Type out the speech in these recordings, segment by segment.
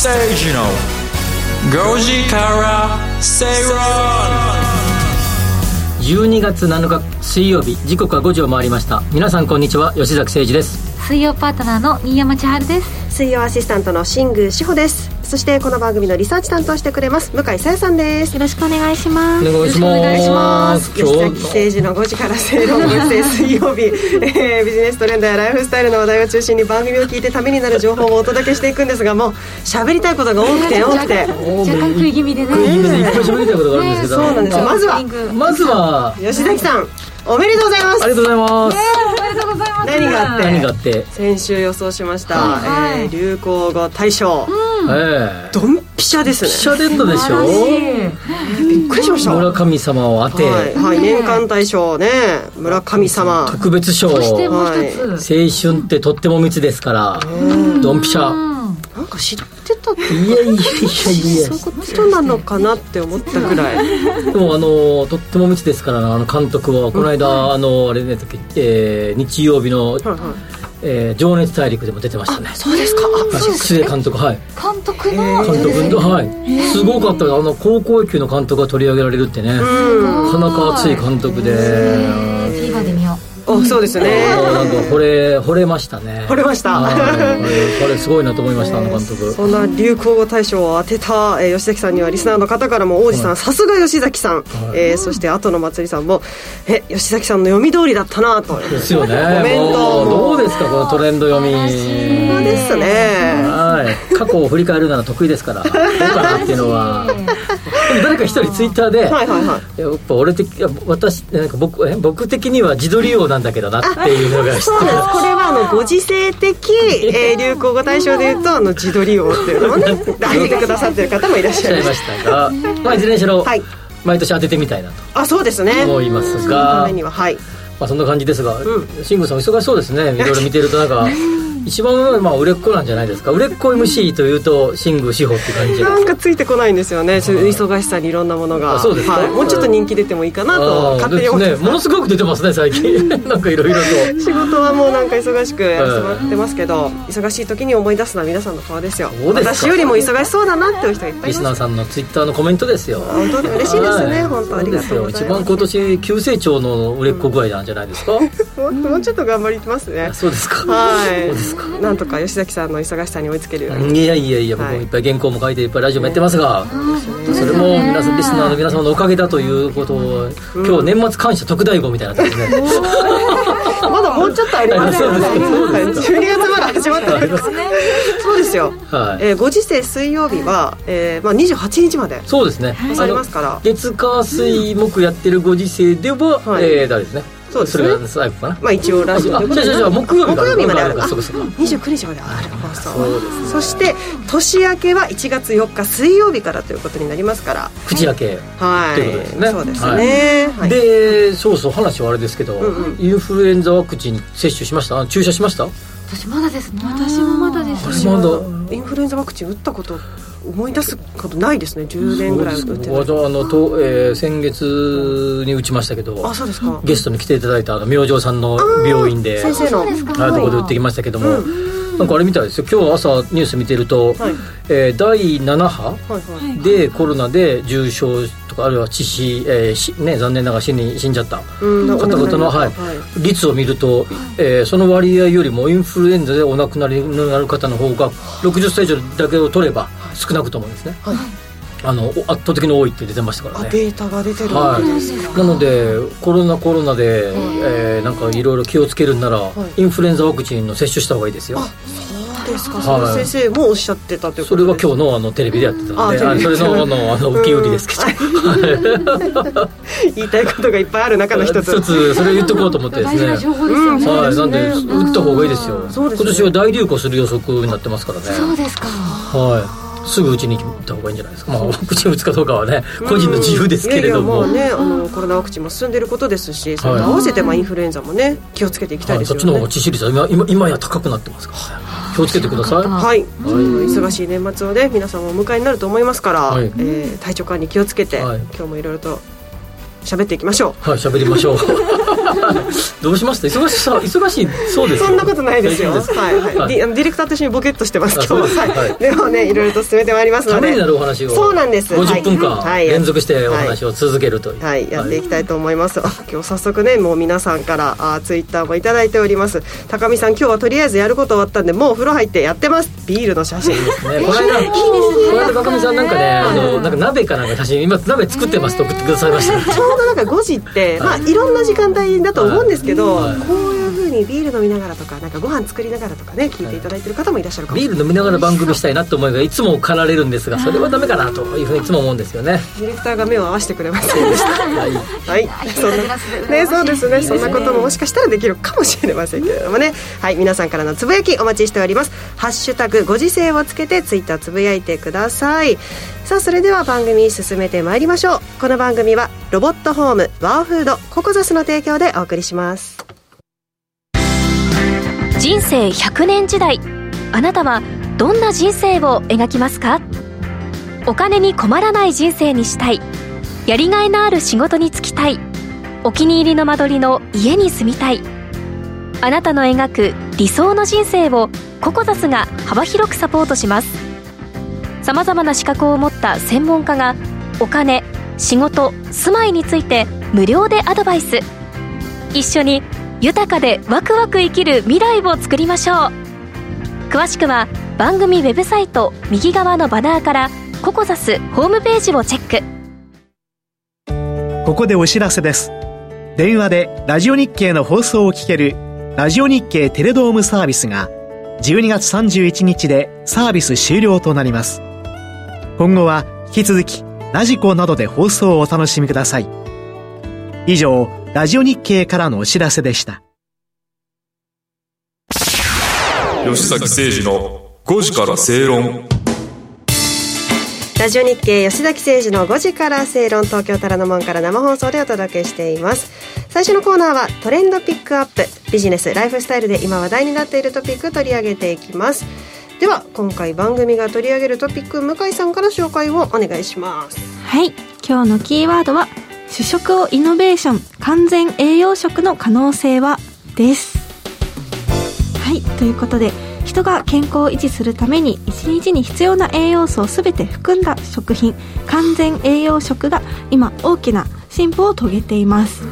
吉崎誠二の5時から正論12月7日水曜日時刻は5時を回りました。皆さんこんにちは吉崎誠二です。水曜パートナーの新山千春です。水曜アシスタントの新宮志保ですそしてこの番組のリサーチ担当してくれます向井さやさんです。よろしくお願いします。お願いします。お願いします。吉崎誠二の5時から正論分析水曜日、えー、ビジネストレンドやライフスタイルの話題を中心に番組を聞いてためになる情報をお届けしていくんですがもう喋りたいことが多くて 多くて。若干食い気味でね。食い気味でいっぱい喋りたいことがあるんですけど、そうなんですよ。まずはまずは吉崎さんおめでとうございます。ありがとうございます、おめでとうございます何があって？何があって？先週予想しました、はい。えー流行語大賞、ええ。ドンピシャですね。シャデンドでしょびっくりしました。村神様を当て、はい、はい、年間大賞ね。村神様。特別賞。そしてもうはい。青春ってとっても密ですから。ドンピシャ。なんか知ってたっていやいやいやいや。そういうことなのかなって思ったぐらい。でもあのとっても密ですからなあの監督は。この間、あのあれね、えー日曜日の、はいはい。えー情熱大陸」でも出てましたね。そうですか。あはい。須江監督はい。監督の、監督のはい。すごかった。あの高校野球の監督が取り上げられるってね。なかなか熱い監督でおそうですね。もうなんか惚れ惚れましたね。惚れました。はい。これすごいなと思いました あの監督。そんな流行語大賞を当てた、えー吉崎さんにはリスナーの方からも王子さん、さすが吉崎さん、えーそして後のまつりさんもえ吉崎さんの読み通りだったなと。ですよね。コメント。どうですかこのトレンド読み。そうですね。はい。過去を振り返るなら得意ですから。どうかなっていうのは誰か一人ツイッターで、はいはいはい。やっぱ俺的私なんか僕え僕的には自撮り王なんだけどなっていうのがそうです。これはあのご時世的、えー 流行語大賞でいうとあの自撮り王っていうのをね 挙げてくださってる方もいらっしゃいましたが、まあ、いずれにしろ、はい。毎年当ててみたいなとたあそうですね。思いますそのたがめにははいまあ、そんな感じですが、ん。シングさんお忙しそうですね。いろいろ見てるとなんか一番まあ売れっ子なんじゃないですか。売れっ子 MC というとシング志保って感じじゃなんですかかついてこないんですよね、そうい。う忙しさにいろんなものが。あそうですか。はい、もうちょっと人気出てもいいかなと勝手に思ってねものすごく出てますね最近。なんかいろいろと。仕事はもうなんか忙しくやらせてもらってますけど、忙しい時に思い出すのは皆さんの顔ですよ。私よりも忙しそうだなっていう人がいっぱいいますリスナーさんのツイッターのコメントですよ本当に嬉しいですね。は本当ありがとうございます。そですよ。一番今年急成長の売れっ子具合なんじゃないですか、も うもうちょっと頑張りますね。あそうですか。はい。そうですか。なんとか吉崎さんの忙しさに追いつけるように。いやいやいや僕もいっぱい原稿も書いていっぱいラジオもやってますが、それも皆さんリスナーの皆様のおかげだということを、今日年末感謝特大号みたいな感じで、ね、まだもうちょっとありますよね。そうです。そうです。12月まだ始まってないですそうですよ、はい。えーご時世水曜日は、えーまあ、28日までそうですね、ございますから。月火水木やってるご時世では、はい。えー、誰ですね？そうです。ねれが最後かな、まあ一応ラジオあじゃあじゃ木曜日木曜日まであるか。そうかそうか。29日まである。放送そうですね。そして年明けは1月4日水曜日からということになりますから。口開け、はい。ということですね。そうですね、はい。でそうそう話はあれですけど、インフルエンザワクチン接種しました？あ注射しました？私まだですね。私もまだです私はまだ。インフルエンザワクチン打ったこと思い出すことないですね。10年ぐらい打って。ない私あのと、えー先月に打ちましたけどあそうですか。ゲストに来ていただいたあの明星さんの病院で先生の。そうですか。はい、ところで打ってきましたけども、なんかあれみたいですよ今日朝ニュース見てると、はい。えー第7波はいはいでコロナで重症あるいは致死、えーしね、残念ながら死に死んじゃった。うん方々の、はい。はい。率を見ると、えーその割合よりもインフルエンザでお亡くなりになる方の方が60歳以上だけを取れば少なくともですね、はい。あのお圧倒的に多いって出てましたからね。あデータが出てる。わはけですい、なのでコロナコロナで、えーなんかいろいろ気をつけるんなら、い。インフルエンザワクチンの接種した方がいいですよですか、はい先生もおっしゃってたというそことです。れは今日のあのテレビでやってたのであテレビあそれのあのあの受け売りですけど、言いたいことがいっぱいある中の一つ。一つそれを言っとこうと思ってですね。大事な情報ですよね、はい、なんで打った方がいいですよ、ね。今年は大流行する予測になってますからね。そうですか。はいすぐうちに行った方がいいんじゃないですか、まあ、ワクチン打つかどうかはね個人の自由ですけれども、いやいやまあねあのコロナワクチンも進んでいることですしそれと合わせてまあインフルエンザもね気をつけていきたいはい、ですよね。そっちの方が致死率は今今今や高くなってます。からね気をつけてください。はい、忙しい年末をね皆さんもお迎えになると思いますから、はい。えー体調管理気をつけて、はい。今日もいろいろと喋っていきましょう。はい喋りましょう どうしました？忙しそう忙しいそうですよそんなことないですよ。はいはい。ディレクターと一緒にボケっとしてます。今日は。い。はいでもね、いろいろと進めてまいりますので。ためになるお話をそうなんです。50分間はい連続してお話を続けるというはい、やっていきたいと思います。今日早速ね、もう皆さんからあツイッターもいただいております。高見さん、今日はとりあえずやること終わったんで、もうお風呂入ってやってます。ビールの写真。ね、この間、この間、バカみさんなんかね、あの、なんか鍋かなんか写真、今鍋作ってますと送ってくださいました。ちょうどなんか5時って、まあいろんな時間帯だと思うんですけど、はいこういう風にビール飲みながらとか、なんかご飯作りながらとかね、聞いていただいてる方もいらっしゃるかもしれない。ビール飲みながら番組したいなと思いがいつも駆られるんですがそれはダメかなというふうにいつも思うんですよねディレクターが目を合わせてくれませんでした。はいはい、そんなね、そうですね、そんなことももしかしたらできるかもしれませんけれどもね。はい、皆さんからのつぶやきお待ちしております。ハッシュタグご時世をつけてツイッターつぶやいてください。さあ、それでは番組進めてまいりましょう。この番組はロボットホームワーフードココザスの提供でお送りします。人生100年時代あなたはどんな人生を描きますか？お金に困らない人生にしたい。やりがいのある仕事に就きたい。お気に入りの間取りの家に住みたい。あなたの描く理想の人生をココザスが幅広くサポートします。さまざまな資格を持った専門家がお金仕事住まいについて無料でアドバイス一緒に豊かでワクワク生きる未来を作りましょう詳しくは番組ウェブサイト右側のバナーからココザスホームページをチェックここでお知らせです。電話でラジオ日経の放送を聞けるラジオ日経テレドームサービスが12月31日でサービス終了となります。今後は引き続きラジコなどで放送をお楽しみください。以上、ラジオ日経からのお知らせでした。吉崎誠二の5時から正論ラジオ日経吉崎誠二の5時から正論東京虎ノ門から生放送でお届けしています最初のコーナーはトレンドピックアップビジネスライフスタイルで今話題になっているトピック取り上げていきますでは今回番組が取り上げるトピック向井さんから紹介をお願いします。はい。今日のキーワードは主食をイノベーション完全栄養食の可能性は？です。はい。ということで人が健康を維持するために一日に必要な栄養素を全て含んだ食品完全栄養食が今大きな進歩を遂げています、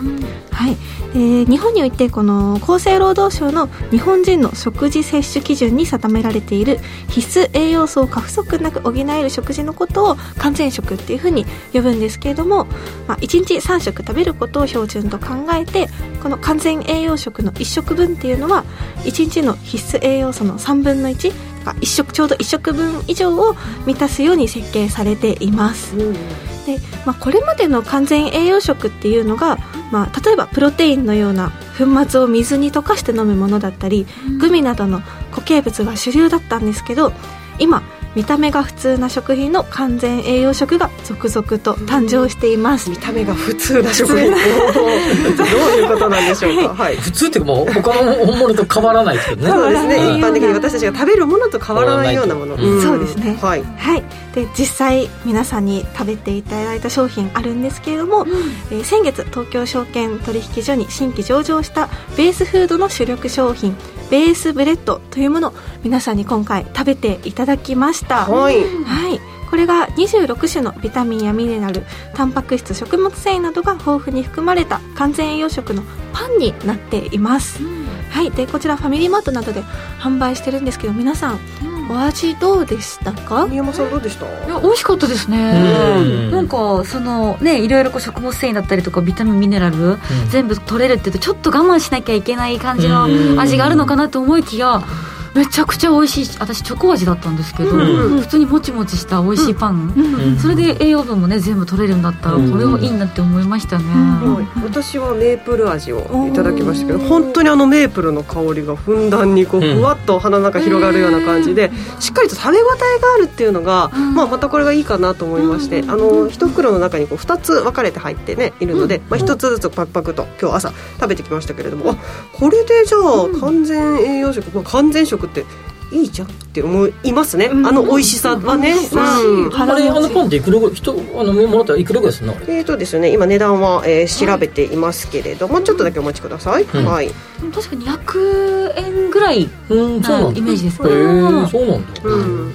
はい。で日本においてこの厚生労働省の日本人の食事摂取基準に定められている必須栄養素を過不足なく補える食事のことを完全食っていうふうに呼ぶんですけれども、まあ、1日3食食べることを標準と考えてこの完全栄養食の1食分っていうのは1日の必須栄養素の3分の1が1食ちょうど1食分以上を満たすように設計されています。で、まあ、これまでの完全栄養食っていうのが、まあ、例えばプロテインのような粉末を水に溶かして飲むものだったり、グミなどの固形物が主流だったんですけど今見た目が普通な食品の完全栄養食が続々と誕生しています、見た目が普通な食品。どういうことなんでしょうか？はい。普通っていうかもう他の本物と変わらないですけどね。そうですね。うん。一般的に私たちが食べるものと変わらないようなもの、変わんそうですね。はい。はい、で実際皆さんに食べていただいた商品あるんですけれども、えー先月東京証券取引所に新規上場したベースフードの主力商品ベースブレッドというものを皆さんに今回食べていただきましたはい。はい。これが26種のビタミンやミネラルタンパク質食物繊維などが豊富に含まれた完全栄養食のパンになっています、はい。でこちらファミリーマートなどで販売してるんですけど皆さん、お味どうでしたか？宮山さんどうでした？いや美味しかったですね。うん。なんかそのねいろいろこう食物繊維だったりとかビタミンミネラル、全部取れるって言うとちょっと我慢しなきゃいけない感じのうん。味があるのかなと思いきやめちゃくちゃ美味しいし私チョコ味だったんですけど、うん。普通にもちもちした美味しいパン、うん。それで栄養分もね全部取れるんだったらうん。これはいいなって思いましたね、はい、私はメープル味をいただきましたけど本当にあのメープルの香りがふんだんにこううん。ふわっと鼻の中広がるような感じでしっかりと食べ応えがあるっていうのが、まあ、またこれがいいかなと思いましてあの一袋の中にこう2つ分かれて入ってねいるので、まあ、1つずつパクパクと今日朝食べてきましたけれどもあこれでじゃあ完全栄養食、まあ、完全食っていいじゃんって思いますね、あの美味しさはね、うん。あれあのパンっていくらぐらい人あのもらったらいくらぐらいするの？えーとですね、今値段は、えー調べていますけれども、ちょっとだけお待ちください、ん。はい、確かに100円ぐらいうんそうなイメージですへえそうなんだ。うん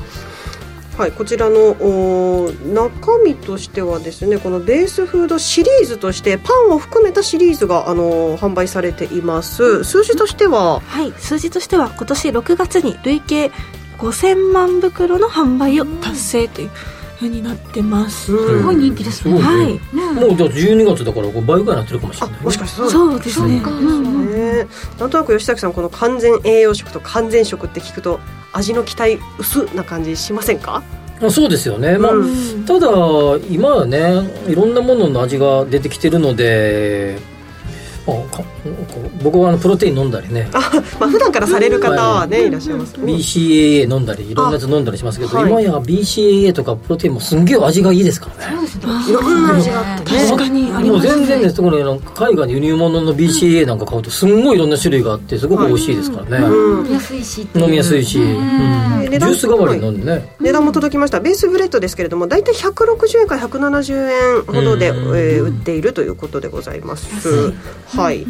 はい、こちらのお中身としてはですねこのベースフードシリーズとしてパンを含めたシリーズがあの販売されています。数字としては？はい数字としては今年6月に累計5000万袋の販売を達成というふうになってます、すごい人気ですね。はい。もうじゃあ12月だからこう倍ぐらいになってるかもしれないね。もしかして。そう。そうですね。そうか。うんねなんとなく吉崎さんこの完全栄養食と完全食って聞くと味の期待薄な感じしませんか？あそうですよね。まあ、うん。ただ今はねいろんなものの味が出てきてるので、僕はあのプロテイン飲んだりね。あまあ普段からされる方はね、うん。いらっしゃいますね。BCAA 飲んだりいろんなやつ飲んだりしますけど、あはい。今や BCAA とかプロテインもすんげえ味がいいですからね。いろんな味があってね。確かにありもうます全然ですこれあの海外の輸入物の BCAA なんか買うとすんごいいろんな種類があってすごく美味しいですからね、うん。飲みやすいし飲みやすいし、うん。ジ値段ュース代わりに飲んでね、値段も届きました。ベースブレッドですけれども大体160円から170円ほどで、えうん。ー売っているということでございますはい。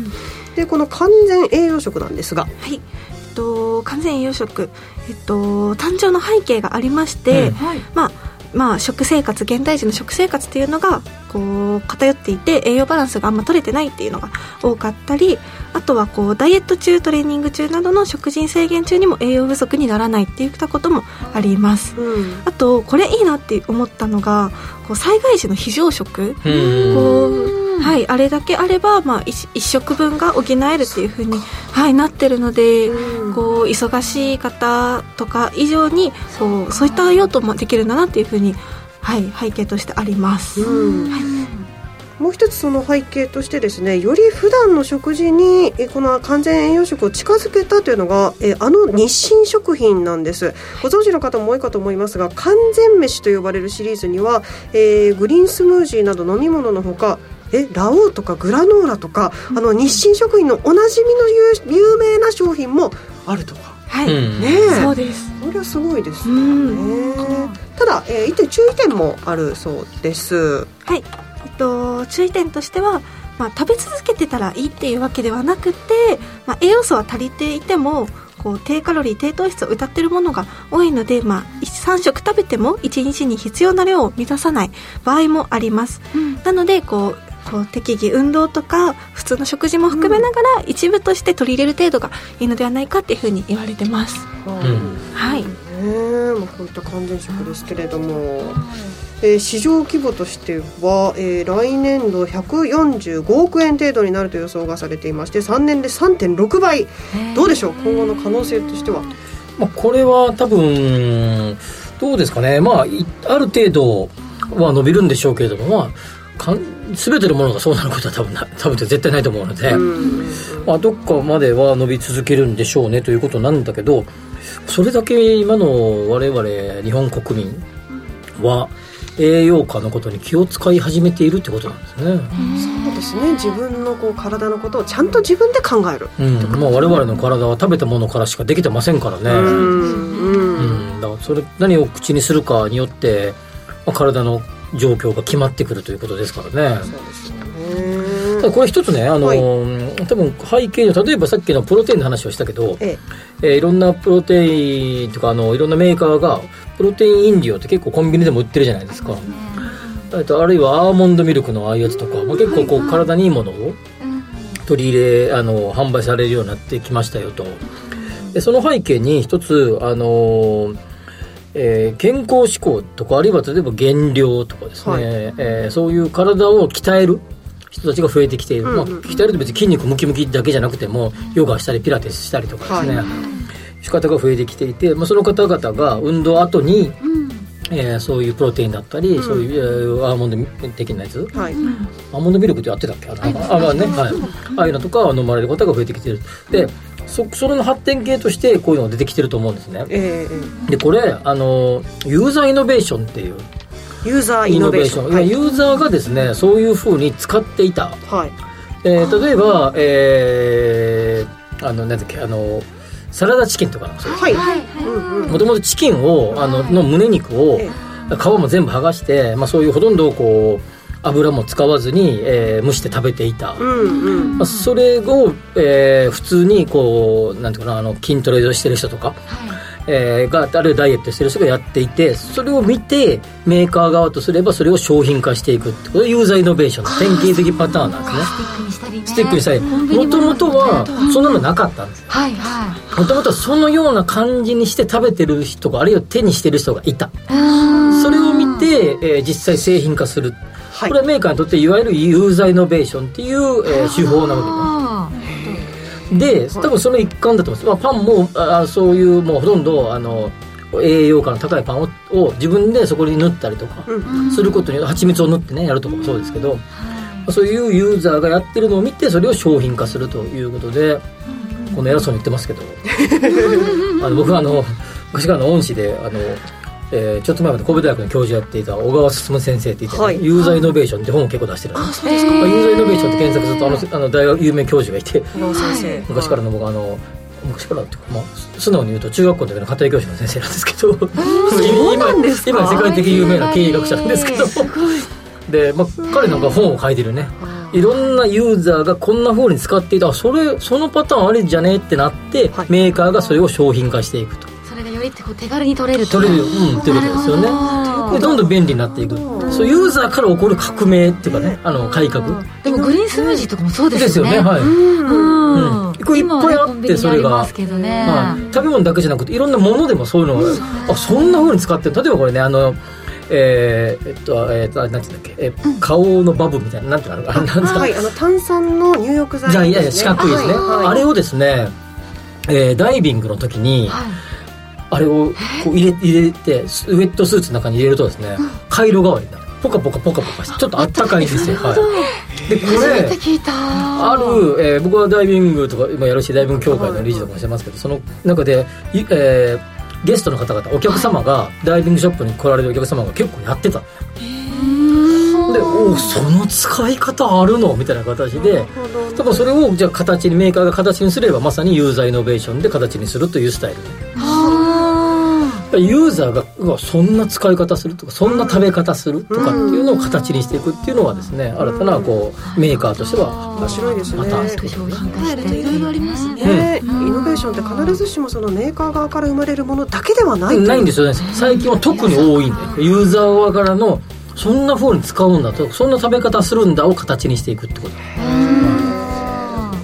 でこの完全栄養食なんですが。はい、えっと、完全栄養食、えっと、誕生の背景がありまして、うん。まあまあ、食生活現代人の食生活っていうのがこう偏っていて栄養バランスがあんま取れてないっていうのが多かったりあとはこうダイエット中トレーニング中などの食事制限中にも栄養不足にならないっていったこともあります。うん。あとこれいいなって思ったのがこう災害時の非常食。うんこう、はい、あれだけあれば、まあ、一一食分が補えるっていうふうに、はい、なってるので、こう忙しい方とか以上にこうそういった用途もできるんだなっていうふうに、はい、背景としてあります。うんもう一つその背景としてですねより普段の食事にえこの完全栄養食を近づけたというのがえあの日清食品なんです。ご存知の方も多いかと思いますが完全飯と呼ばれるシリーズには、えーグリーンスムージーなど飲み物のほかえラオウとかグラノーラとかあの日清食品のおなじみの有有名な商品もあるとか。はい、うんねえ。そうです。これはすごいですうよん。ねただ、えー一点注意点もあるそうです。はい、と、注意点としては、まあ、食べ続けてたらいいっていうわけではなくて、まあ、栄養素は足りていてもこう低カロリー低糖質を謳っているものが多いので、まあ、3食食べても1日に必要な量を満たさない場合もあります、なのでこうこう適宜運動とか普通の食事も含めながら一部として取り入れる程度がいいのではないかっていうふうに言われてます、うん。はい。ねえまあ、こういった完全食ですけれども、えー市場規模としては、えー来年度145億円程度になると予想がされていまして3年で3.6倍。どうでしょう？今後の可能性としては。まあ、これは多分どうですかね。まあいある程度は伸びるんでしょうけれどもまあかん全てのものがそうなることは多分な多分絶対ないと思うので、まあ、どっかまでは伸び続けるんでしょうねということなんだけどそれだけ今の我々日本国民は栄養価のことに気を使い始めているってことなんですね。そうですね。自分のこう体のことをちゃんと自分で考える。うん。まあ、我々の体は食べたものからしかできてませんからね。うん。だからそれ何を口にするかによって、まあ、体の状況が決まってくるということですからね。ただこれ一つね、あのはい。多分背景に例えばさっきのプロテインの話をしたけど、え。えーいろんなプロテインとかあのいろんなメーカーがプロテイン飲料って結構コンビニでも売ってるじゃないですか。あとあるいはアーモンドミルクのああいうやつとか、まあ、結構こう体にいいものを取り入れあの販売されるようになってきましたよと。でその背景に一つあの、えー健康志向とかあるいは例えば減量とかですね、はい。えーそういう体を鍛える人たちが増えてきている、まあ、鍛えると別に筋肉ムキムキだけじゃなくてもヨガしたりピラティスしたりとかですね、はい。仕方が増えてきていて、まあ、その方々が運動後に、えーそういうプロテインだったり、そういう、えーアーモンド的なやつ？はい。アーモンドミルクってやってたっけ？あのあまあね、はい、ああいうのとかを飲まれる方が増えてきてる。でそそれの発展系としてこういうのが出てきてると思うんですね。ええでこれあのユーザーイノベーションっていう。ユーザーイイノノベーション。ベーション、はい。ユーザーがですねそういうふうに使っていた、はい。えー。例えばえーあのなんだっけ？あのサラダチキンとかもそうですはい。はい。もともとチキンをあのの胸肉をえ皮も全部剥がして、まあ、そういうほとんどこう油も使わずに、えー蒸して食べていた、うんうん。まあ、それを、えー普通にこうなんていうかなあの筋トレをしてる人とか、えーがあるいはダイエットしてる人がやっていてそれを見てメーカー側とすればそれを商品化していくってことでユーザーイノベーションの典型的パターンなんですね。スティックにしたりね。スティックにしたり。コンビニもともとはそんなのなかったんですはいはい。もともとはそのような感じにして食べてる人があるいは手にしてる人がいた。それを見て、えー実際製品化する、はい。これはメーカーにとっていわゆるユーザーイノベーションっていう、えー手法なわけです。あで多分その一環だと思います、まあ、パンもあそういうもうほとんどあの栄養価の高いパンをを自分でそこに塗ったりとかすることによって蜂蜜を塗ってねやるとかもそうですけど、まあそういうユーザーがやってるのを見てそれを商品化するということで、この偉そうに言ってますけど。あの僕はあの昔からの恩師であの、えーちょっと前まで神戸大学の教授やっていた小川進先生って言って、ねはい？ユーザーイノベーションって本を結構出してるんですそうですか。まあユーザーイノベーションって検索するとあのあの大学有名教授がいて。昔からの僕あの昔からってまあ、素直に言うと中学校の時の家庭教師の先生なんですけど今今世界的有名な経営学者なんですけど。で、まあ、彼なんか本を書いてるね。いろんなユーザーがこんな風に使っていた。あそれそのパターンありじゃね？ってなって、はい。メーカーがそれを商品化していくとそれがよりこう手軽に取れると。取れるうんっていうことですよね。でどんどん便利になっていく。そうユーザーから起こる革命っていうかねあの改革。でもグリーンスムージーとかもそうでですすよね。よねはい、うん。うん。これいっぱいあってそれが。ね。はい、食べ物だけじゃなくていろんなものでもそういうのがあそんな風に使ってる。例えばこれねあのえー、えっとえっとなんていうんだっけ、え顔のバブみたいななんていうのあれな。んていうのはい。あの炭酸の入浴剤じゃあいやいやです四角いですね、はい。あれをですね、えーダイビングの時に、あれをこう入れ入れてスウェットスーツの中に入れるとですね回路代わりになる。ポカポカポカポカしてちょっとあったかいんですよ。はい。でこれて聞いた。ある、えー僕はダイビングとか今やるしダイビング協会の理事とかもしてますけどその中で、いえーゲストの方々お客様がダイビングショップに来られるお客様が結構やってた。でおその使い方あるのみたいな形で多分それをじゃあ形にメーカーが形にすればまさにユーザーイノベーションで形にするというスタイルユーザーがうわそんな使い方するとかそんな食べ方するとかっていうのを形にしていくっていうのはですね新たなこうメーカーとしては面白いですね。パターンってこといろいろありますね。ねイノベーションって必ずしもそのメーカー側から生まれるものだけではないないんですよね。最近は特に多いんでユーザー側からのそんな風に使うんだとそんな食べ方するんだを形にしていくってこと。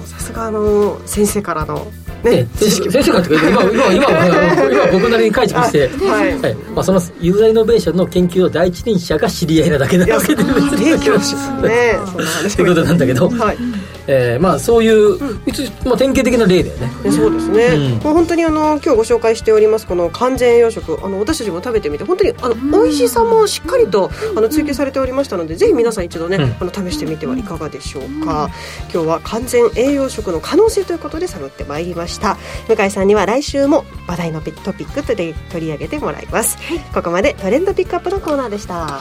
さすがあの先生からのでね先生先生がっていうか今今今 は今僕なりに解釈して、はい。はい。まあ、そのユーザーイノベーションの研究の第一人者が知り合いなだけなわけで別に提供しねそんな話って ことなんだけど、はいえーまあそういう、一応まあ、典型的な例だよね。ねそうですね、うん。もう本当にあの今日ご紹介しておりますこの完全栄養食あの私たちも食べてみて本当にあの美味しさもしっかりとあの追求されておりましたのでぜひ皆さん一度ね、うん。あの試してみてはいかがでしょうか、今日は完全栄養食の可能性ということで探ってまいりました。向井さんには来週も話題のトピックで取り上げてもらいます、ここまでトレンドピックアップのコーナーでした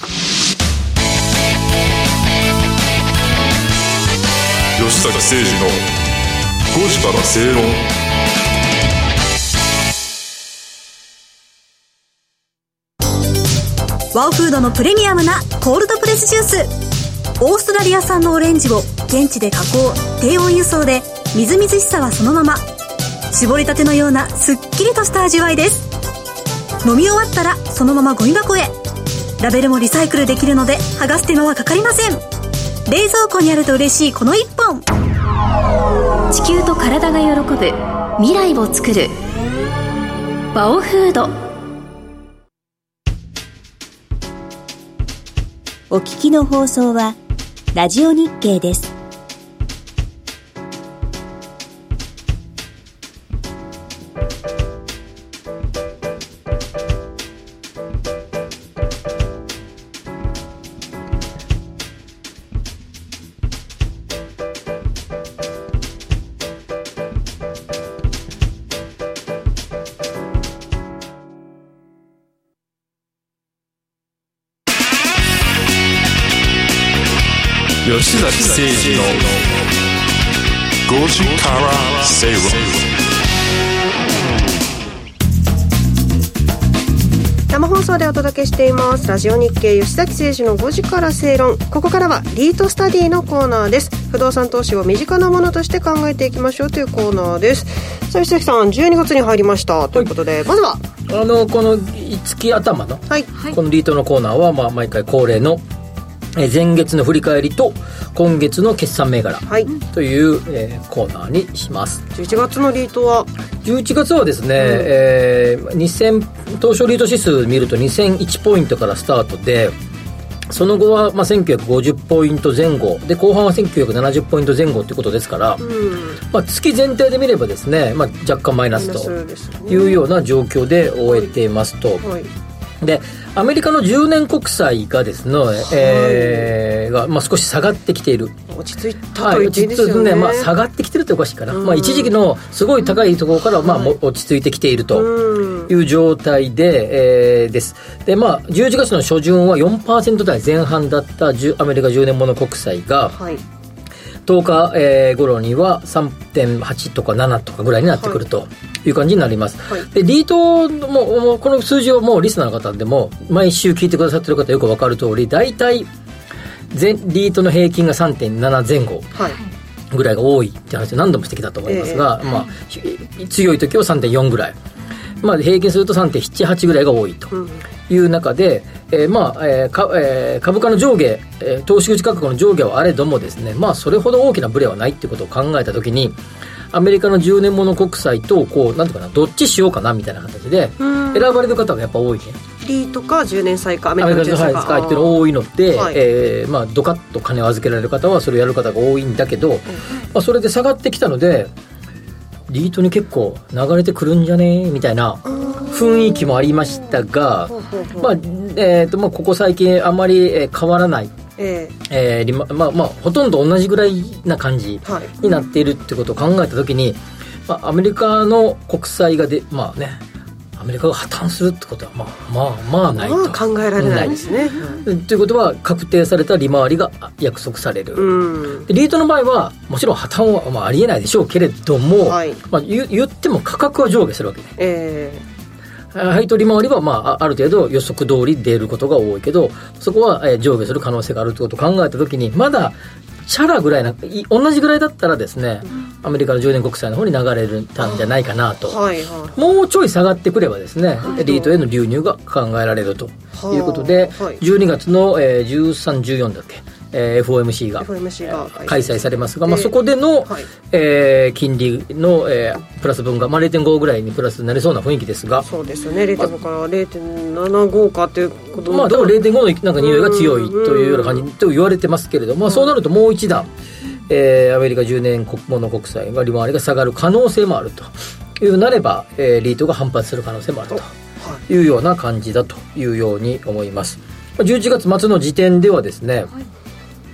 吉崎誠二の5時から正論ワオフードのプレミアムなコールドプレスジュース。オーストラリア産のオレンジを現地で加工低温輸送でみずみずしさはそのまま。絞りたてのようなすっきりとした味わいです。飲み終わったらそのままゴミ箱へ。ラベルもリサイクルできるので剥がす。手間はかかりません。冷蔵庫にあると嬉しいこの一本。地球と体が喜ぶ未来を作る。バオフード。お聞きの放送はラジオ日経です。5時から正論生放送でお届けしています。ラジオ日経吉崎誠司の5時から正論ここからはリートスタディのコーナーです。不動産投資を身近なものとして考えていきましょうというコーナーです。さあ吉崎さん12月に入りました。ということで、はい、まずは。あのこの月頭の、はい、このリートのコーナーは、まあ、毎回恒例のえー前月の振り返りと今月の決算銘柄はい。という、えーコーナーにします。11月のリートは？11月はですね、えー2000東証リート指数見ると2001ポイントからスタートでその後は、まあ、1950ポイント前後で後半は1970ポイント前後ということですから、まあ、月全体で見ればですね、まあ、若干マイナスというような状況で終えていますと、はいでアメリカの10年国債がですね、えーがまあ、少し下がってきている。落ち着いたはい、と言っていいですよね,、ねまあ、下がってきてるっておかしいかな、まあ、一時期のすごい高いところから、まあ、も落ち着いてきているという状態で、えーです。で、まあ、11月の初旬は4%台前半だった10アメリカ10年もの国債がはい10日、えー頃には3.8とか7とかぐらいになってくるとい。う感じになります、はい。でリートももうこの数字をもうリスナーの方でも毎週聞いてくださってる方よく分かる通り大体全リートの平均が3.7前後はい。ぐらいが多いって話を何度もしてきたと思いますが、まあ、ひ強い時は3.4ぐらい、まあ、平均すると3.78ぐらいが多いという中で、えーまあえーかえー株価の上下、えー投資口価格の上下はあれどもですね、まあ、それほど大きなブレはないっていうことを考えたときにアメリカの10年もの国債とこうなんていうかなどっちしようかなみたいな形で選ばれる方がやっぱ多いね。リートか10年債かアメリカの10リカのはい年債かっていうのが多いので、はい。えーまあ、ドカッと金を預けられる方はそれをやる方が多いんだけど、まあ、それで下がってきたのでリートに結構流れてくるんじゃね？みたいな雰囲気もありましたが、まあえーとまあ、ここ最近あまりえー変わらない、ええ。ーリマまあまあ、ほとんど同じぐらいな感じになっているってことを考えた時に、まあ、アメリカの国債がでまあねアメリカが破綻するってことはまあまあまあないと、まあ考えられないですね。ということは確定された利回りが約束される、うん。でリートの場合はもちろん破綻はまあありえないでしょうけれども、はい。まあ、言言っても価格は上下するわけね。え配当利回りはまああある程度予測通り出ることが多いけどそこはえー上下する可能性があるってことを考えた時にまだチャラぐらいない同じぐらいだったらですね、アメリカの10年国債の方に流れたんじゃないかなと。えはいはもうちょい下がってくればですね、リートへの流入が考えられるということで、はあはい。12月の、えー13、14だっけ、えー FOMC がい FOMC が開催されます。が、まあ、そこでの、はい。えー金利の、えープラス分が、まあ、0.5ぐらいにプラスになりそうな雰囲気ですが、そうですよね。0.5から0.75かっていうことまあ、だから0.5のなんか匂いが強いというような感じと言われてますけれども、まあ、そうなるともう一段、えーアメリカ10年国もの国債が利回りが下がる可能性もあるというなれば、えーリートが反発する可能性もあるとい。うような感じだというように思います。まあ11月末の時点ではですね、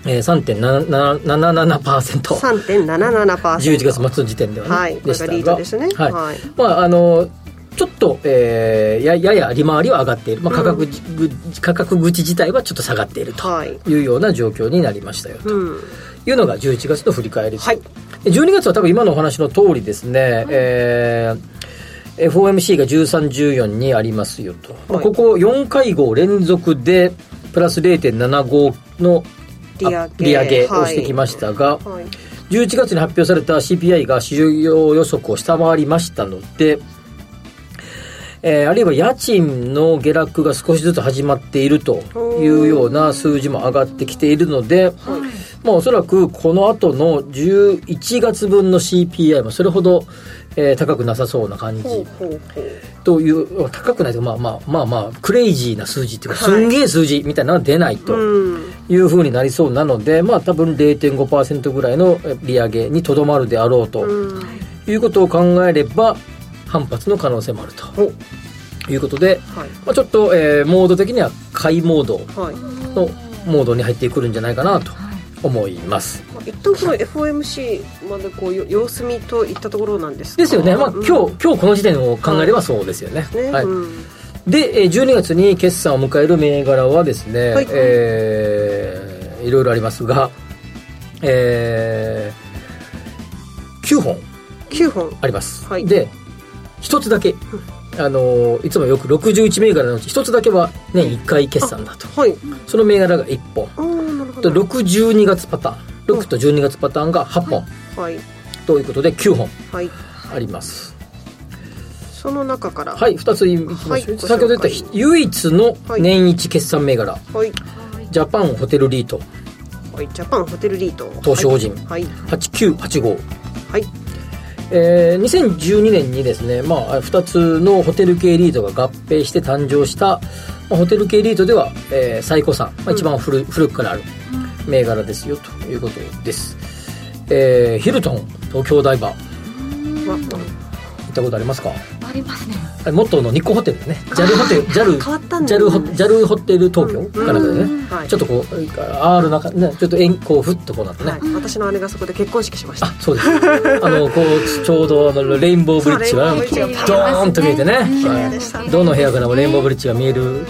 えー、3.77%。3.77% 11月末の時点ではね、はい。これがリートですね。はい。はい。まああのちょっと、えーややや利回りは上がっている、まあ、価格,、価格口自体はちょっと下がっているとはい。いうような状況になりましたよと。うん。いうのが11月の振り返り、はい。で12月は多分今のお話の通りですね、えー FOMC が13、14にありますよと、まあここ4会合連続でプラス0.75のあ利上げ。利上げをしてきましたが、はい。11月に発表された CPI が市場予測を下回りましたので、えーあるいは家賃の下落が少しずつ始まっているというような数字も上がってきているので、まあおそらくこの後の11月分の CPI もそれほど、えー高くなさそうな感じ。という、高くないとまあまあまあまあ、クレイジーな数字っていうか、はい。すんげえ数字みたいなのが出ないと。うん。いうふうになりそうなので、まあ多分0.5%ぐらいのえ利上げにとどまるであろうということを考えれば、反発の可能性もあるということで、はい。まあ、ちょっと、えーモード的には買いモードはい。のモードに入ってくるんじゃないかなと思います。まあ一旦この FOMC までこうよ様子見といったところなんですか？ですよね。まあうん今日、今日この時点を考えればそうですよね。ねはい。うんで、えー12月に決算を迎える銘柄はですね、はいえーいろいろありますが、えー9本9本あります。はいで、一つだけあのいつもよく61銘柄のうち1つだけは年1回決算だと、はい。その銘柄が1本。あーなるほとど612月パターン。6と12月パターンが8本。はい。ということで9本。はい。あります。その中から。はい2ついきましょう、はい先ほど言った唯一の年一決算銘柄、はい。ジャパンホテルリート。はいジャパンホテルリート。投資法人。はい。8985はいえー2012年にですね、まあ、2つのホテル系リートが合併して誕生した、まあ、ホテル系リートでは、えー最古参、まあ、一番古,、古くからある銘柄ですよということです、えーヒルトン東京ダイバー。わ行ったことありますか？ありますね。元の日光ホテルね。JAL ホテル JAL 変わったんだ。ホ JAL ホテル東京かなん。かでね、はい。ちょっとこう R 中ねちょっと円こうふっとこうなってね、はい。私の姉がそこで結婚式しました。あそうです。あのこうちょうどあのレインボーブリッジがそうレインボーブリッジがドーンと見えてね。どの部屋からもレインボーブリッジが見える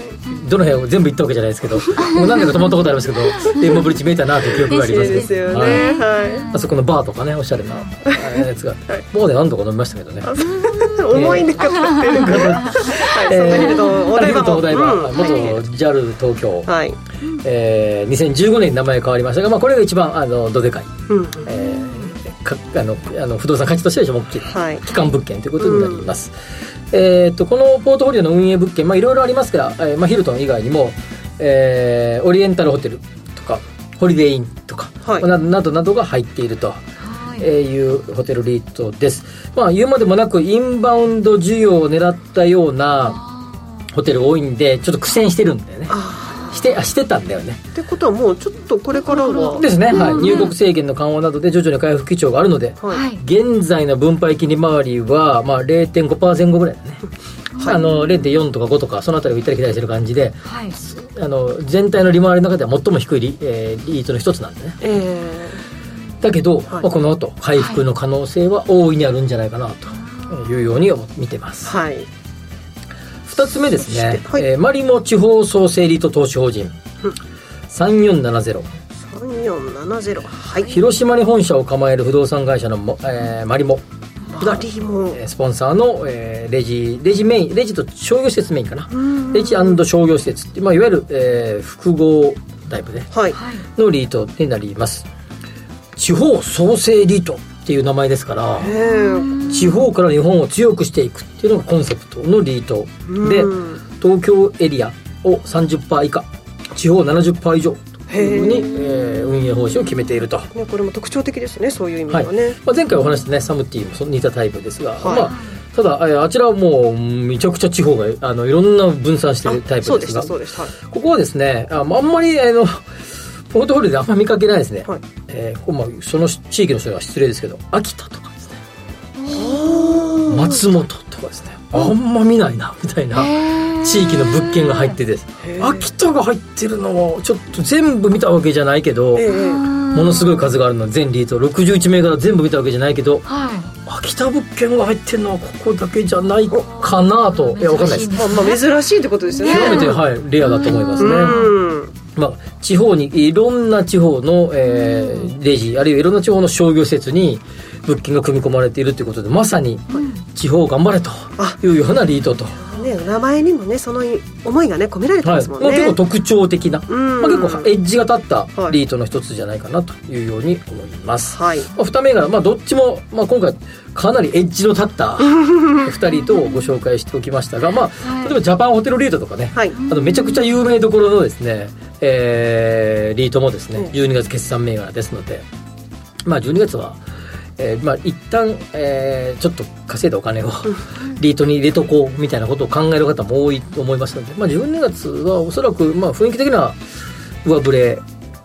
どの部屋も全部行ったわけじゃないですけどもう何回か泊まったことありますけどレインボーブリッジ見えたなという記憶があり綺ます。麗ですよね。はい。はあそこのバーとかねおしゃれなあやつがもうね何度か飲みましたけどね。い思い出が立ってるから。はいそんなヒルトンお台場もヒルトンお台場うん元 JAL 東京。はい。えー2015年に名前変わりましたが、まあ、これが一番あのどでかい、うんえーかあのあの不動産価値としては一番大きい。はい。基幹物件ということになります、えー、とこのポートフォリオの運営物件まあいろいろありますが、えーまあ、ヒルトン以外にも、えーオリエンタルホテルとかホリデーインとか、はい。などなどが入っていると。えーいうホテルリートです、まあ、言うまでもなくインバウンド需要を狙ったようなホテル多いんでちょっと苦戦してるんだよね。してあしてたんだよね。ってことはもうちょっとこれからはですね、はい、入国制限の緩和などで徐々に回復基調があるので、はい。現在の分配金利回りは、まあ、0.5%ぐらいだね、あの0.4とか5とかそのあたりを行ったり来たりしてる感じではい。あの全体の利回りの中では最も低いリ,、えーリートの一つなんでね。えだけど、はい。まあ、この後回復の可能性は大いにあるんじゃないかなというように思見てます、ーはい。二つ目ですね、はい。えーマリモ地方創生リート投資法人。3470 3470はい。広島に本社を構える不動産会社のも、えーマリモ。マリモ。えースポンサーの、えーレジレジメインレジと商業施設メインかな。レジ商業施設ってまあ、いわゆる、えー複合タイプではい。のリートになります地方創生リートっていう名前ですからえー。地方から日本を強くしていくっていうのがコンセプトのリート。でうん。東京エリアを30%以下地方70%以上というふうに、えー運営方針を決めていると。ねこれも特徴的ですねそういう意味ではいはねまあ、前回お話したねサムティーも似たタイプですが、はい。まあ、ただえーあちらはもうめちゃくちゃ地方があのいろんな分散してるタイプですしがここはですねあ、あんまりあのポートフォリオであんまり見かけないですね、はい。えーここまあ、その地域の人には失礼ですけど秋田とかですね。松本とかですね。あんま見ないなみたいな地域の物件が入ってです秋田が入ってるのはちょっと全部見たわけじゃないけど、ええものすごい数があるの全リート61銘柄全部見たわけじゃないけどはい。秋田物件が入ってるのはここだけじゃないかなと。いやわかんないです。ま珍しいってことですよね。極めて、はい、レアだと思いますね、うんまあ、地方にいろんな地方の、えーレジあるいはいろんな地方の商業施設に物件が組み込まれているということでまさに地方頑張れというようなリートと、ね名前にもねその思いがね込められてはいますもんね、結構特徴的な、ん。まあ、結構エッジが立ったはい。リートの一つじゃないかなというように思います、はい。まあ、2銘柄、まあ、どっちも、まあ、今回かなりエッジの立った 2人とご紹介しておきましたが、まあ、例えばジャパンホテルリートとかね、はい。あのめちゃくちゃ有名どころのですね、えーリートもですね、うん12月決算銘柄ですので、まあ、12月は、えーまあ、一旦、えーちょっと稼いだお金をリートに入れとこうみたいなことを考える方も多いと思いますので、まあ、12月はおそらく、まあ、雰囲気的な上振れ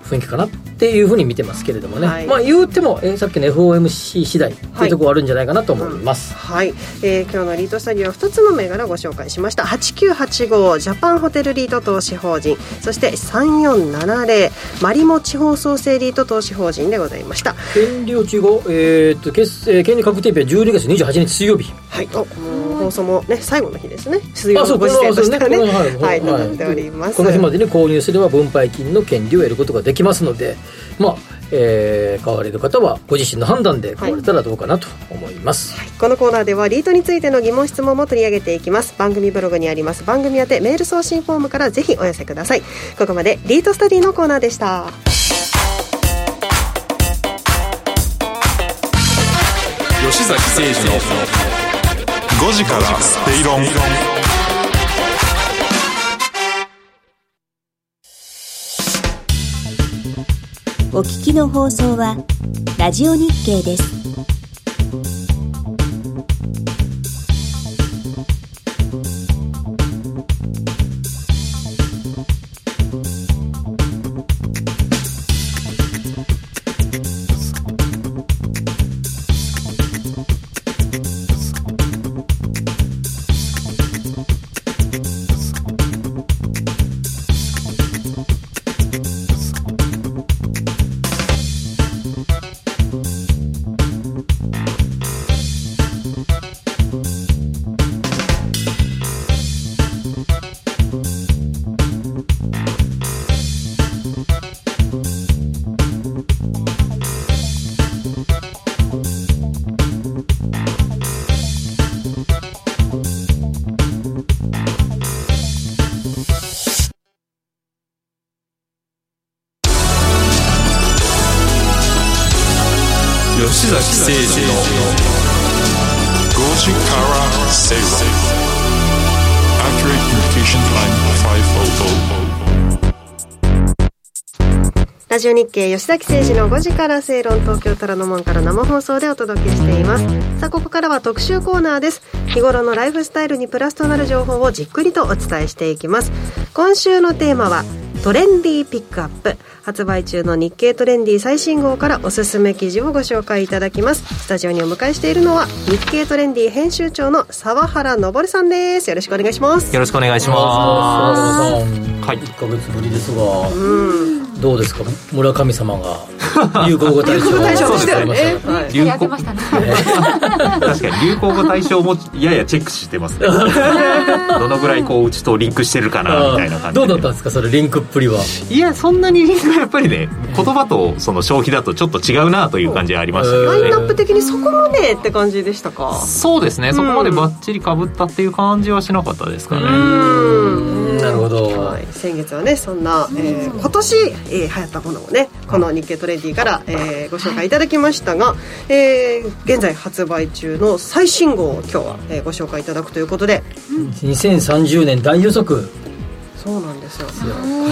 雰囲気かなっていうふうに見てますけれどもね、はい。まあ言うても、えーさっきの FOMC 次第っていうところはあるんじゃないかなと思います、はい、えー今日のリートスタディは2つの銘柄をご紹介しました。8985ジャパンホテルリート投資法人。そして3470マリモ地方創生リート投資法人でございました。権利落ち後、えー、と決えー権利確定日は12月28日水曜日。はい。おこの放送もね最後の日ですね。水曜あそうのご時世としてはね。はいはい、はい。なっております。この日までに購入すれば分配金の権利を得ることができますので、まあえー買われる方はご自身の判断で買われたらどうかなと思います、このコーナーではリートについての疑問質問も取り上げていきます。番組ブログにあります。番組宛てメール送信フォームからぜひお寄せください。ここまでリートスタディのコーナーでした。吉崎誠二の5時から正論お聞きの放送はラジオ日経です。ラジオ日経吉崎誠二の5時から正論東京虎ノ門から生放送でお届けしています。さあここからは特集コーナーです。日頃のライフスタイルにプラスとなる情報をじっくりとお伝えしていきます。今週のテーマはトレンディーピックアップ。発売中の日経トレンディ最新号からおすすめ記事をご紹介いただきます。スタジオにお迎えしているのは日経トレンディ編集長の沢原昇さんです。よろしくお願いします。よろしくお願いし沢ます。原さん、はい。1ヶ月ぶりですが、どうですか？村神様が流行語大賞 大賞でしたよ。ねされましたはい。流行やってましたね。確かに流行語大賞も ややチェックしてますね。どのぐらいこううちとリンクしてるかなみたいな感じで。どうだったんですか？それリンクっぷりは。いやそんなにリンクがやっぱりね言葉とその消費だとちょっと違うなという感じはありましたけラインナッ。プ的にそこまでって感じでしたかそうですね、そこまでバッチリかぶったっていう感じはしなかったですかね。うんなるほど、はい、先月はねそんな、えー今年、えー流行ったものをねこの日経トレンディから、えーご紹介いただきましたが、えー現在発売中の最新号を今日は、えーご紹介いただくということで。2030年大予測そうなんですよ。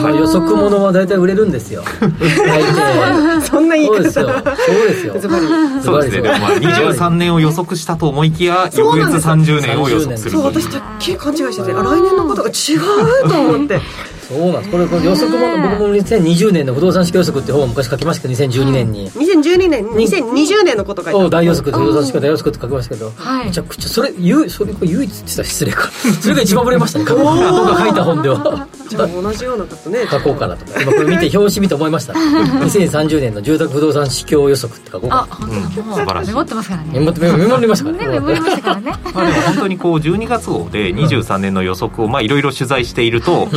予測ものは大体売れるんですよ。大体。そんな言い方。そうですよ。そうですよ。ズバリそう。ですねでもまあ23年を予測したと思いきや翌月30年を予測するそう私てっきり勘違いしててあ来年のことが違うと思ってそうなんです。これこれ予測もの僕も2020年の不動産市況予測って本を昔書きましたけど2012年に、2012年2020年のことがそう大予測と不動産市況大予測って書きましたけど、はい。めちゃくちゃそれ唯それ唯一って言ったら失礼か。それが一番売れましたね。僕が書いた本では。じゃあ同じようなことね。書こうかなと今これ見て表紙見て思いました2030年の住宅不動産市況予測って書こうかあ本当だ。も素晴らしい。うメモってますからね。なメモってメモメモりましたからね。メモりましたからね。まあでも本当にこう12月号で23年の予測をまあいろいろ取材していると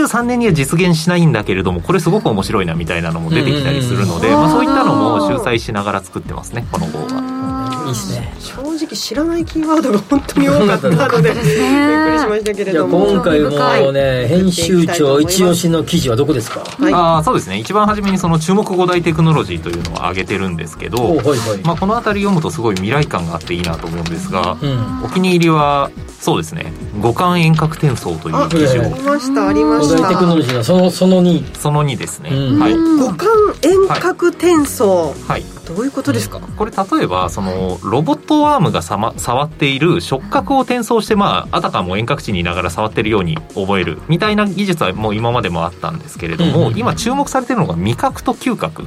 23年には実現しないんだけれどもこれすごく面白いなみたいなのも出てきたりするのでまあそういったのも秀才しながら作ってますねこの号は。いいですね正直知らないキーワードが本当に多かったので びっくりしましたけれじゃあども今回もね編集長一押しの記事はどこですか？はい。あーそうですね。一番初めにその注目5大テクノロジーというのを挙げてるんですけど、おはいはい、まあ、この辺り読むとすごい未来感があっていいなと思うんですが、うん。お気に入りはそうですね。五感遠隔転送という記事をありましたありま古した。代テクノロジーのそのその2その2ですね、うん。はい、五感遠隔転送、はい、どういうことですか、これ例えばそのロボットアームがさ、ま、触っている触覚を転送して、まあ、あたかも遠隔地にいながら触ってるように覚えるみたいな技術はもう今までもあったんですけれども、うん今注目されているのが味覚と嗅覚。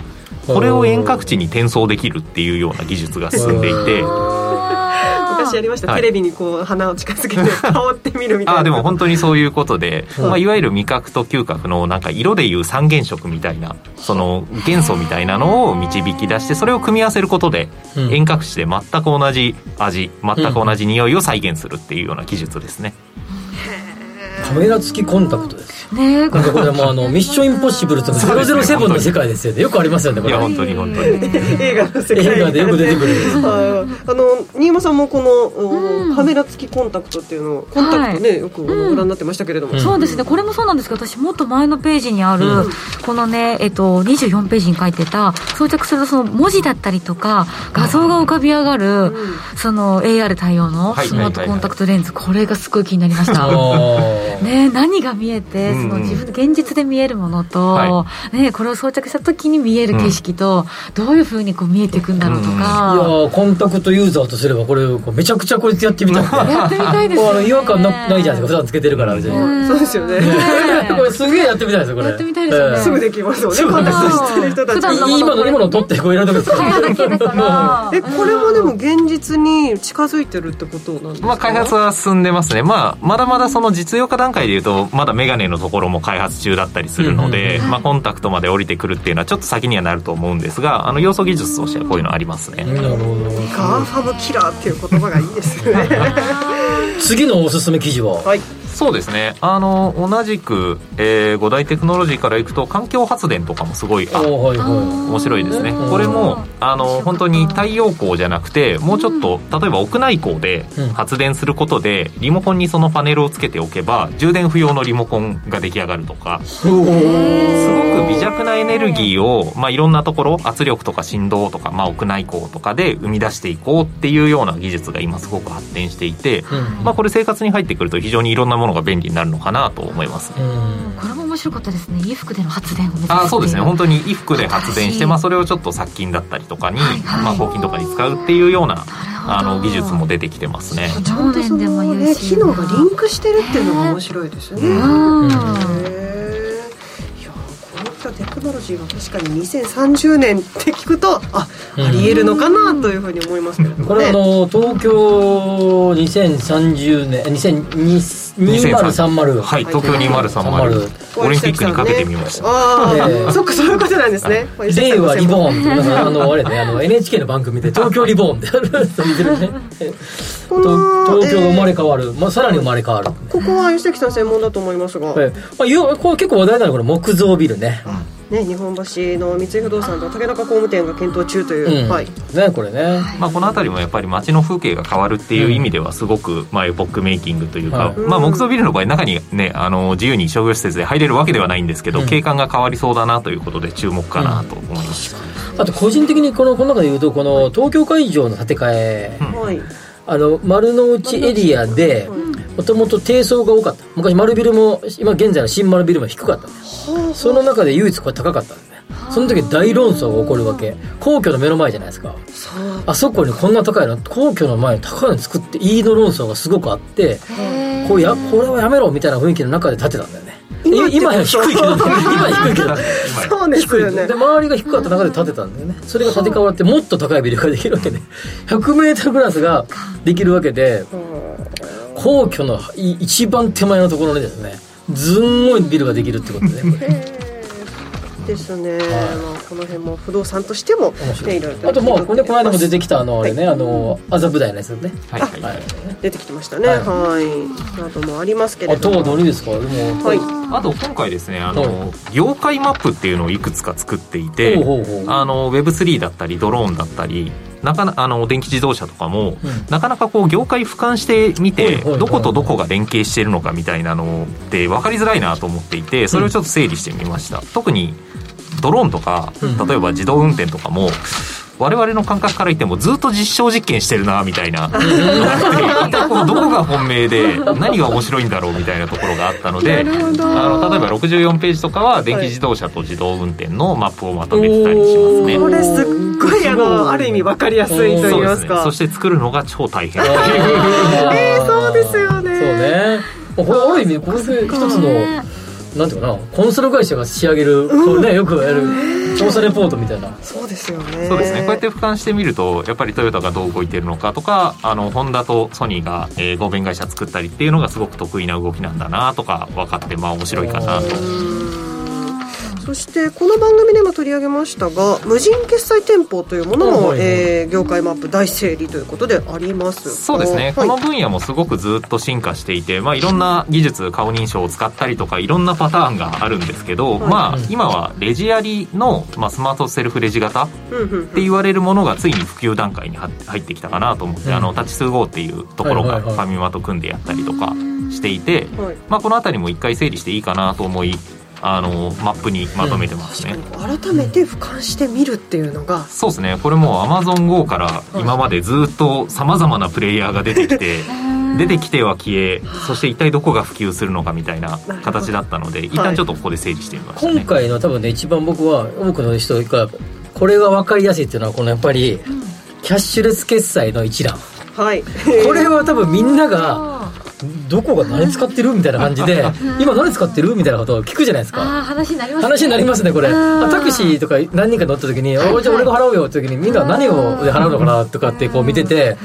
これを遠隔地に転送できるっていうような技術が進んでいて。昔やりました、はい。テレビにこう鼻を近づけて 香ってみるみたいな。あーでも本当にそういうことで、うんまあ、いわゆる味覚と嗅覚のなんか色でいう三原色みたいなその元素みたいなのを導き出してそれを組み合わせることでうん。遠隔地で全く同じ味全く同じ匂いを再現するっていうような技術ですね。カメラ付きコンタクトです。ねなんかこれもうあのミッションインポッシブルとか007の世界ですよね。よくありますよねこれ。いや本当に本当に。映画の世界。映画でよく出てくる。はい。あの新山さんもこの、カメラ付きコンタクトっていうのをコンタクトね、よくあのご覧になってましたけれども、そうですね。これもそうなんですけど私もっと前のページにある、うん。このね、えっと、24ページに書いてた装着するとその文字だったりとか画像が浮かび上がる、その AR 対応のはい。スマートコンタクトレンズ、これがすごい気になりました。ね、何が見えて、その自分で現実で見えるものと、はね、これを装着した時に見える景色と、どういうふうにこう見えていくんだろうといやコンタクトユーザーとすればこれこうめちゃくちゃこいつやってみたい やってみたいですもうあのね違和感なないじゃないですか。普段つけてるから別にそうですよね。これすげえやってみたいですよこれ。やってみたいですよね。すぐできますよね。コンタクトしてる人たち普段の今の今の取ってこう選んでくださいえこれもでも現実に近づいてるってことなんですか、まあ、開発は進んでますね、まあ、まだまだその実用化段階でいうとまだメガネのところも開発中だったりするので、まあ、コンタクトまで降りてくるっていうのはちょっと先にはなると思うんですがあの要素技術としてはこういうのありますね、なるほど。GAFAMキラーっていう言葉がいいですね。次のおすすめ記事は？はいそうですね。あの同じく、えー、5大テクノロジーからいくと環境発電とかもすごいあおはいは面白いですね。これもあの本当に太陽光じゃなくてもうちょっと例えば屋内光で発電することでリモコンにそのパネルをつけておけば充電不要のリモコンが出来上がるとか。すごく微弱なエネルギーを、まあ、いろんなところ圧力とか振動とか、まあ、屋内光とかで生み出していこうっていうような技術が今すごく発展していて、まあ、これ生活に入ってくると非常にいろんなものが便利になるのかなと思いますね。これも面白かったですね。衣服での発電を目指すあそうですね。本当に衣服で発電して、まあ、それをちょっと殺菌だったりとかに、まあ、抗菌とかに使うっていうようなあの技術も出てきてますね。ちゃんとそのね。機能がリンクしてるっていうのが面白いですよね、ロジーが確かに2030年って聞くとあありえるのかなというふうに思いますけれどもね。これあの東京2030年2030はい東京2030オリンピックにかけてみました。ああ、ええそっかそういうことなんですね。令和リボーンあのあれねあの NHK の番組で東京リボーンって。ある人見てるねこの東京が生まれ変わる、まあ、さらに生まれ変わる。ここは吉崎さん専門だと思いますが、ええまあ、よこれ結構話題なのはこれ木造ビルね、ね、日本橋の三井不動産と竹中工務店が検討中という、うん。はい。ねこれね、まあ、この辺りもやっぱり街の風景が変わるっていう意味ではすごく、まあ、エポックメイキングというか、はい。まあ、木造ビルの場合中にねあの自由に商業施設で入れるわけではないんですけど、うん。景観が変わりそうだなということで注目かなと思います、あと個人的にこのこの中で言うとこの東京会場の建て替え、はい。あの丸の内エリアでもともと低層が多かった。昔丸ビルも今現在の新丸ビルも低かった。んだよその中で唯一これ高かったんだよその時大論争が起こるわけ。皇居の目の前じゃないですか。あそこにこんな高いの皇居の前に高いの作っていいの論争がすごくあってこうやこれはやめろみたいな雰囲気の中で建てたんだよね。今って今や低いけどね。今低いけど そうですよね。で周りが低かった中で建てたんだよね。それが建て替わってもっと高いビルができるわけで 100m クラスができるわけで皇居のい一番手前のところにですねずんごいビルができるってことでこれ。ですね、まあ、この辺も不動産としても、ね、いろい。ろとあともうこれこの間も出てきたあのあれね、あの麻布台のやつね。はい。はい。出てきてましたね。はい。はい、などもありますけれあとどもは何ですか？でもはい。あと今回ですねあの、業界マップっていうのをいくつか作っていてあの Web3 だったりドローンだったりなかなあの電気自動車とかも、なかなかこう業界俯瞰してみて、どことどこが連携しているのかみたいなのって分かりづらいなと思っていてそれをちょっと整理してみました、特にドローンとか例えば自動運転とかも、我々の感覚から言ってもずっと実証実験してるなみたいな。のがあって一体こうどこが本命で 何が面白いんだろうみたいなところがあったのであの例えば64ページとかは電気自動車と自動運転のマップをまとめてたりしますね。これすっごいあのある意味分かりやすいと言いそうでますすかね。そして作るのが超大変。えー、そうですよね。そうね。これある意味これで一つのなんていうかなコンサル会社が仕上げる、こうねよくやる調査レポートみたいな。そうですよね。そうですね。こうやって俯瞰してみるとやっぱりトヨタがどう動いてるのかとかあのホンダとソニーが、えー合弁会社作ったりっていうのがすごく得意な動きなんだなとか分かってまあ面白いかなと。そしてこの番組でも取り上げましたが無人決済店舗というものも、えー、業界マップ大整理ということであります。そうですね、はい、この分野もすごくずっと進化していて、まあ、いろんな技術顔認証を使ったりとかいろんなパターンがあるんですけど、はい、まあ、今はレジありの、まあ、スマートセルフレジ型って言われるものがついに普及段階に入ってきたかなと思って、うん、あのタッチ数号っていうところがファミマと組んでやったりとかしていて、まあ、この辺りも一回整理していいかなと思いあのマップにまとめてますね、うん、改めて俯瞰してみるっていうのが、そうですね。これもうアマゾン GO から今までずっとさまざまなプレイヤーが出てきて出てきては消えそして一体どこが普及するのかみたいな形だったので一旦ちょっとここで整理してみました、ね。今回の多分ね一番僕は多くの人がこれが分かりやすいっていうのはこのやっぱりキャッシュレス決済の一覧。はい。これは多分みんながどこが何使ってるみたいな感じで、今何使ってるみたいなことを聞くじゃないですか。話になりますね。話になりますね、これ。タクシーとか何人か乗った時に、じゃあ俺が払うよって時に、みんな何を払うのかなとかってこう見てて、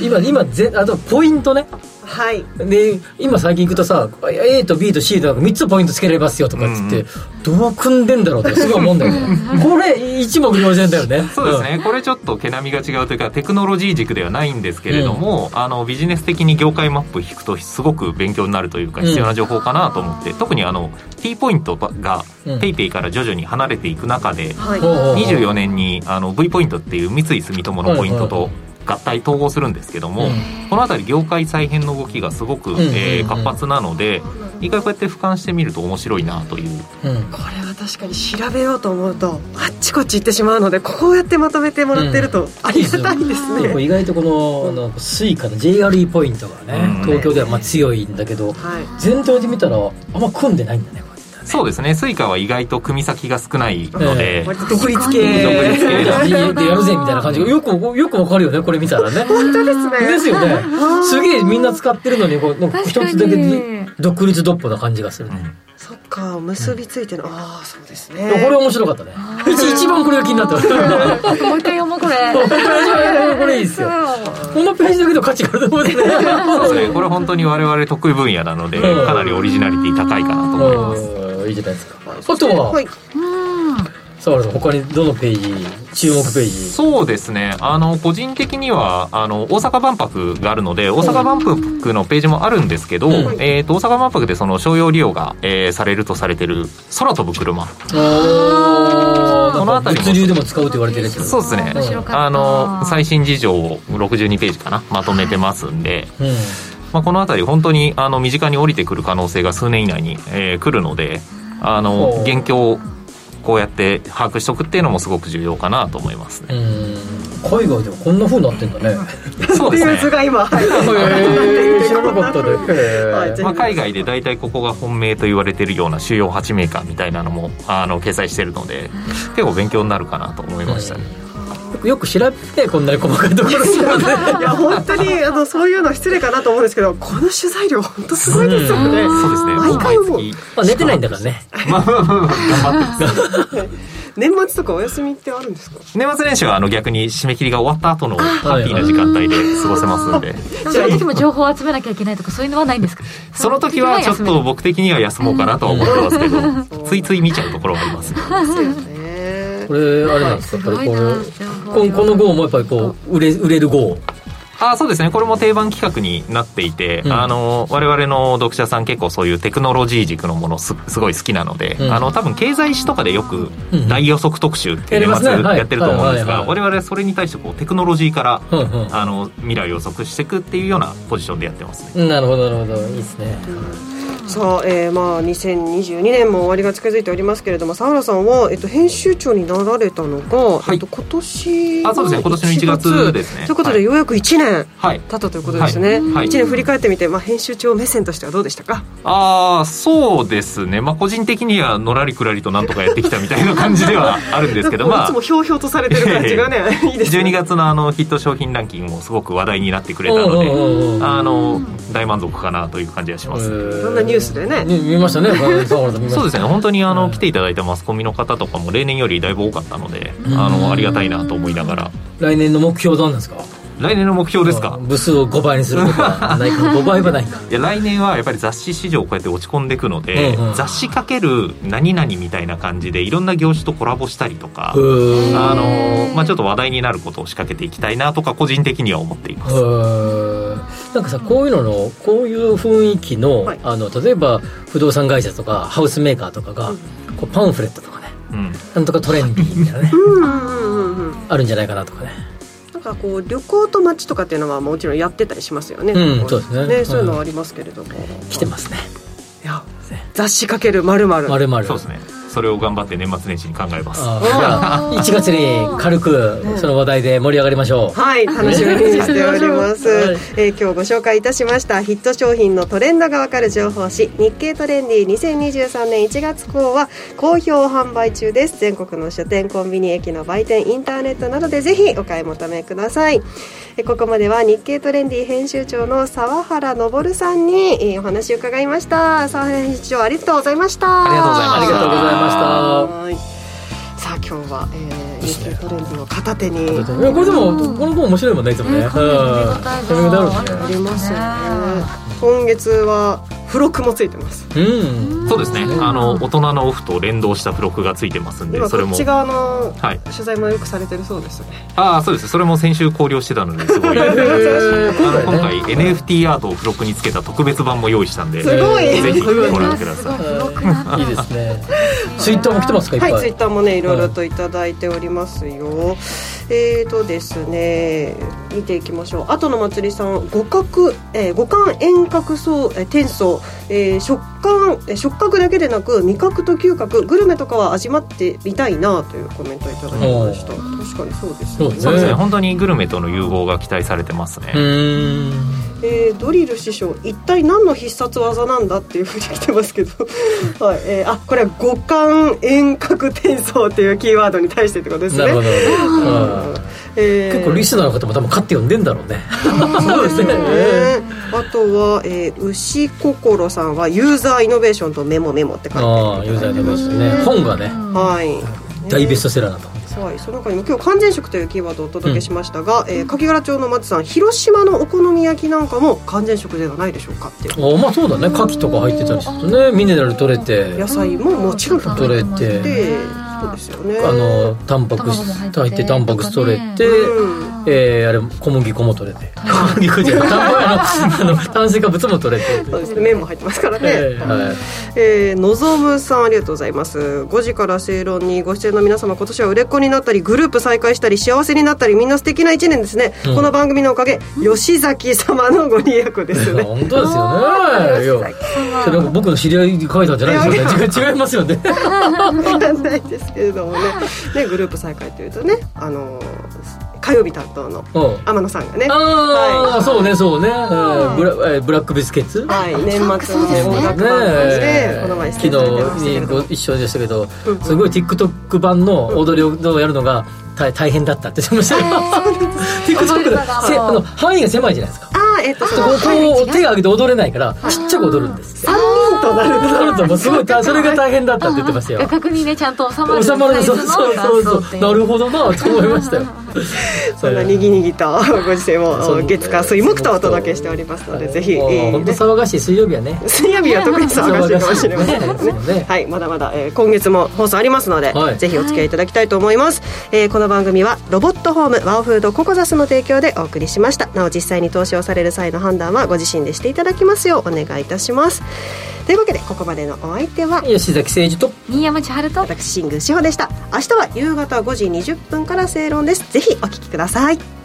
今、今、ぜあとポイントね。はい、で今最近行くとさ A と B と C とか3つポイントつけられますよとかっつって、うん、どう組んでんだろうってすごい思うんだよねこれ一目瞭然だよね。そうですね、うん、これちょっと毛並みが違うというかテクノロジー軸ではないんですけれども、うん、あのビジネス的に業界マップ引くとすごく勉強になるというか必要な情報かなと思って、特にあの T ポイントが PayPay から徐々に離れていく中で、はい、24年にあの V ポイントっていう三井住友のポイントと、合体統合するんですけども、うん、この辺り業界再編の動きがすごく、えー、活発なので一回こうやって俯瞰してみると面白いなという、うん、これは確かに調べようと思うとあっちこっち行ってしまうのでこうやってまとめてもらってるとありがたいですね、うん、意外とこのあのスイカの JRE ポイントがね、東京ではまあ強いんだけど、はい、全体で見たらあんま組んでないんだねそうですね。 Suicaは意外と組み先が少ないので、えー、独立系。独立系でやるぜみたいな感じ。がよくよくわかるよねこれ見たらね。本当ですね。ですよね。すげえみんな使ってるのにこう一つだけ独立独歩な感じがするね、うんそっか結びついてる、うん、ああそうですね。これ面白かったね。一番これが気になった。もう一回読もうこれ。これいいですよ。このページだけの価値があると思うんですね。そうですね。これ本当に我々得意分野なのでかなりオリジナリティ高いかなと思いますいいじゃないですか。あとは、はい。澤原さん他にどのページ注目ページ？そうですね。あの個人的にはあの大阪万博があるので大阪万博のページもあるんですけど、うん、えーと、大阪万博でその商用利用が、えー、されるとされてる空飛ぶ車。この辺り物流でも使うと言われてるそうですね、あの最新事情を62ページかなまとめてますんで、うんまあ、この辺り本当にあの身近に降りてくる可能性が数年以内に、えー、来るのであの現況をこうやって把握しておくっていうのもすごく重要かなと思いますね。海外ではこんなふうになってんだね。そうですね。が今、はい、知らなかったで、まあ、海外で大体ここが本命と言われてるような主要8メーカーみたいなのもあの掲載してるので結構勉強になるかなと思いましたね、よく調べてこんなに細かいところするね。いや本当にあのそういうのは失礼かなと思うんですけどこの取材量本当すごいですよね、そうですね。毎回もまあ、寝てないんだからね。まあ頑張って年末とかお休みってあるんですか？年末年始はあの逆に締め切りが終わった後のハッピーな時間帯で過ごせますんで。その時も情報を集めなきゃいけないとかそういうのはないんですか？その時はちょっと僕的には休もうかなとは思ってますけどついつい見ちゃうところはありますねこれあれなんですか？やっぱりこのこの号もやっぱりこう売れ売れる号？あそうですね。これも定番企画になっていて、うん、あの我々の読者さん結構そういうテクノロジー軸のものすすごい好きなので、うん、あの多分経済誌とかでよく大予測特集っていう年末やってると思うんですが我々それに対してこうテクノロジーから、うんうん、あの未来を予測していくっていうようなポジションでやってますね。なるほどなるほど。いいですねさあ、えー、まあ2022年も終わりが近づいておりますけれども、佐原さんは、えっと、編集長になられたのが、はい、えっと、今年あそうですね、今年の1月ですね。ということで、ようやく1年経ったということですね。はい。はい、1年振り返ってみて、まあ、編集長目線としてはどうでしたか？ああ、そうですね、まあ、個人的にはのらりくらりとなんとかやってきたみたいな感じではあるんですけど、まあ、いつもひょうひょうとされてる感じがね、いいですね。12月のあのヒット商品ランキングもすごく話題になってくれたので、あの大満足かなという感じがします。んなニュースでね。見ましたね。そうですね。本当にあの来ていただいたマスコミの方とかも例年よりだいぶ多かったのであのありがたいなと思いながら。来年の目標どうなんですか？来年の目標ですか？部数を5倍にするとかないか5倍はないか。いや来年はやっぱり雑誌市場こうやって落ち込んでいくので、うんうん、雑誌かける何々みたいな感じでいろんな業種とコラボしたりとかあの、まあ、ちょっと話題になることを仕掛けていきたいなとか個人的には思っています。なんかさこういうののこういう雰囲気のはい、あの例えば不動産会社とかハウスメーカーとかが、こうパンフレットとかね、うん、なんとかトレンディーみたいなねあるんじゃないかなとかねかこう旅行と街とかっていうのはもちろんやってたりしますよね、うん、そうですね。ねそういうのはありますけれども、うん、来てますね。いや雑誌かけるまるまるそうですねそれを頑張って年末年始に考えます。じゃあ1月に軽くその話題で盛り上がりましょう。はい楽しみにしております、はい、えー、今日ご紹介いたしましたヒット商品のトレンドがわかる情報誌日経トレンディ2023年1月号は好評販売中です。全国の書店コンビニ駅の売店インターネットなどでぜひお買い求めください。ここまでは日経トレンディ編集長の沢原昇さんにお話を伺いました。沢原編集長ありがとうございました。ありがとうございました。ありがとうございました。さあ今日は、えー、日経トレンディを片手に。これでもこの本面白いもんねいつもね、うん、ありますよね今月は付録もついてます、うん、そうですね、あの大人のオフと連動した付録がついてますんでそれも。こっち側の取材もよくされてるそうですね、はい、ああそうです。それも先週考慮してたのですごい。今回 NFT アートを付録につけた特別版も用意したんですごい。ぜひご覧ください。い。い？ですね。ツイッターも来てますか？はいツイッターもねいろいろと頂いておりますよ、はいえーとですね見ていきましょう。後の祭りさん五角、えー、五感遠隔層、えー、転送、えー、食感、えー、触覚だけでなく味覚と嗅覚グルメとかは味わってみたいなというコメントをいただきました。確かにそうですね。そうですね。本当にグルメとの融合が期待されてますね。えー、ドリル師匠一体何の必殺技なんだっていうふうに来てますけど、はい。えー、あこれは五感遠隔転送っていうキーワードに対してってことですね。なるほど、えー、結構リスナーの方も多分買って読んでんだろうね。そうですね。あとは、えー、牛心さんはユーザーイノベーションとメモメモって書いてああユーザーイノベーションね。本がね。はい。大ベストセラーだと。はい、その他にも今日完全食というキーワードをお届けしましたが、うん、えー、柿殻町の松さん広島のお好み焼きなんかも完全食ではないでしょうかっていう。まあそうだね。牡蠣とか入ってたりするとねミネラル取れて。野菜ももちろん取れてそうですよね。あのタンパク質入ってタンパク質取れて、うん。えー、あれ小麦粉も取れて。小麦粉じゃない。あの 炭水化物も取れて。そうですね。麺も入ってますからね、えー、はい。えー、のぞむさんありがとうございます。5時から正論にご出演の皆様今年は売れっ子になったりグループ再開したり幸せになったりみんな素敵な1年ですね、うん、この番組のおかげ吉崎様のご利益です。ね本当ですよね。それ僕の知り合いに書いたんじゃないですよね。違いますよね。分かんないですけれどもね ねグループ再開というとねあの火曜日担当の天野さんがね、ああ、はい、そうねそうね、ブラブラックビスケッツ？はい。年末の音楽番組でこの前昨日にご一緒でしたけど、すごい TikTok 版の踊りをやるのが大大変だったって言ってましたよ。TikTok であの範囲が狭いじゃないですか。あえっとこう手を挙げて踊れないからちっちゃく踊るんです。3人となるとなるともうすごいそれが大変だったって言ってましたよ。画角にねちゃんと収まる収まるそうそうそう。そうなるほどなと思いましたよ。そんなにぎにぎとご時世も月火水木とお届けしておりますのでぜひ本当騒がしい水曜日はね。水曜日は特に騒がしいかもしれませんね。はいまだまだ今月も放送ありますのでぜひお付き合いいただきたいと思います。この番組はロボットホームワオフードココザスの提供でお送りしました。なお実際に投資をされる際の判断はご自身でしていただきますようお願いいたします。というわけでここまでのお相手は吉崎誠二と新山千春と私新宮志保でした。明日は夕方5時20分から正論です。ぜひお聞きください